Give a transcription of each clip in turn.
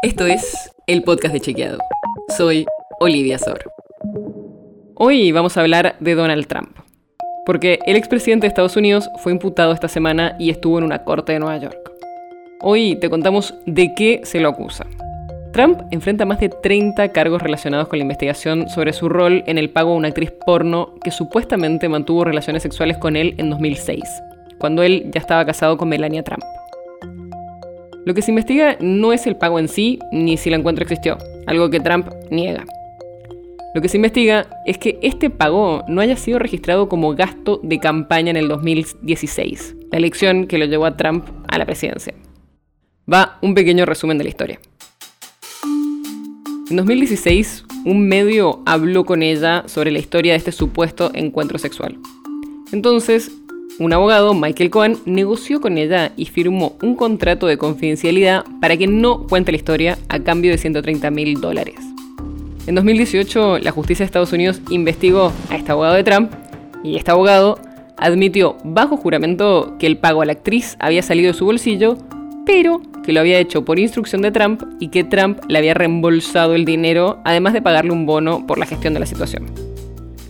Esto es el podcast de Chequeado. Soy Olivia Sor. Hoy vamos a hablar de Donald Trump. Porque el expresidente de Estados Unidos fue imputado esta semana y estuvo en una corte de Nueva York. Hoy te contamos de qué se lo acusa. Trump enfrenta más de 30 cargos relacionados con la investigación sobre su rol en el pago a una actriz porno que supuestamente mantuvo relaciones sexuales con él en 2006, cuando él ya estaba casado con Melania Trump. Lo que se investiga no es el pago en sí, ni si el encuentro existió, algo que Trump niega. Lo que se investiga es que este pago no haya sido registrado como gasto de campaña en el 2016, la elección que lo llevó a Trump a la presidencia. Va un pequeño resumen de la historia. En 2016, un medio habló con ella sobre la historia de este supuesto encuentro sexual. Entonces, un abogado, Michael Cohen, negoció con ella y firmó un contrato de confidencialidad para que no cuente la historia a cambio de 130 mil dólares. En 2018, la justicia de Estados Unidos investigó a este abogado de Trump y este abogado admitió bajo juramento que el pago a la actriz había salido de su bolsillo, pero que lo había hecho por instrucción de Trump y que Trump le había reembolsado el dinero, además de pagarle un bono por la gestión de la situación.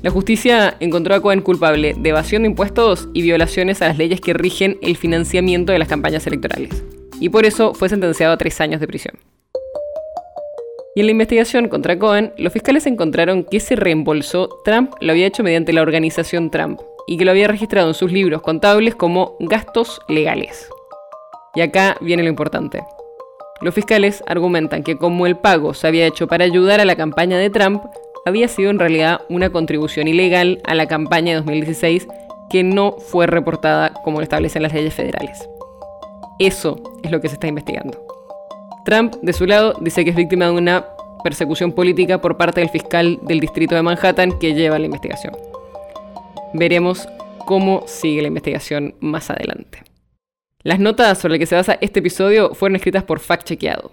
La justicia encontró a Cohen culpable de evasión de impuestos y violaciones a las leyes que rigen el financiamiento de las campañas electorales, y por eso fue sentenciado a tres años de prisión. Y en la investigación contra Cohen, los fiscales encontraron que ese reembolso Trump lo había hecho mediante la organización Trump y que lo había registrado en sus libros contables como gastos legales. Y acá viene lo importante. Los fiscales argumentan que como el pago se había hecho para ayudar a la campaña de Trump, había sido en realidad una contribución ilegal a la campaña de 2016 que no fue reportada como lo establecen las leyes federales. Eso es lo que se está investigando. Trump, de su lado, dice que es víctima de una persecución política por parte del fiscal del distrito de Manhattan que lleva la investigación. Veremos cómo sigue la investigación más adelante. Las notas sobre las que se basa este episodio fueron escritas por Fact Chequeado.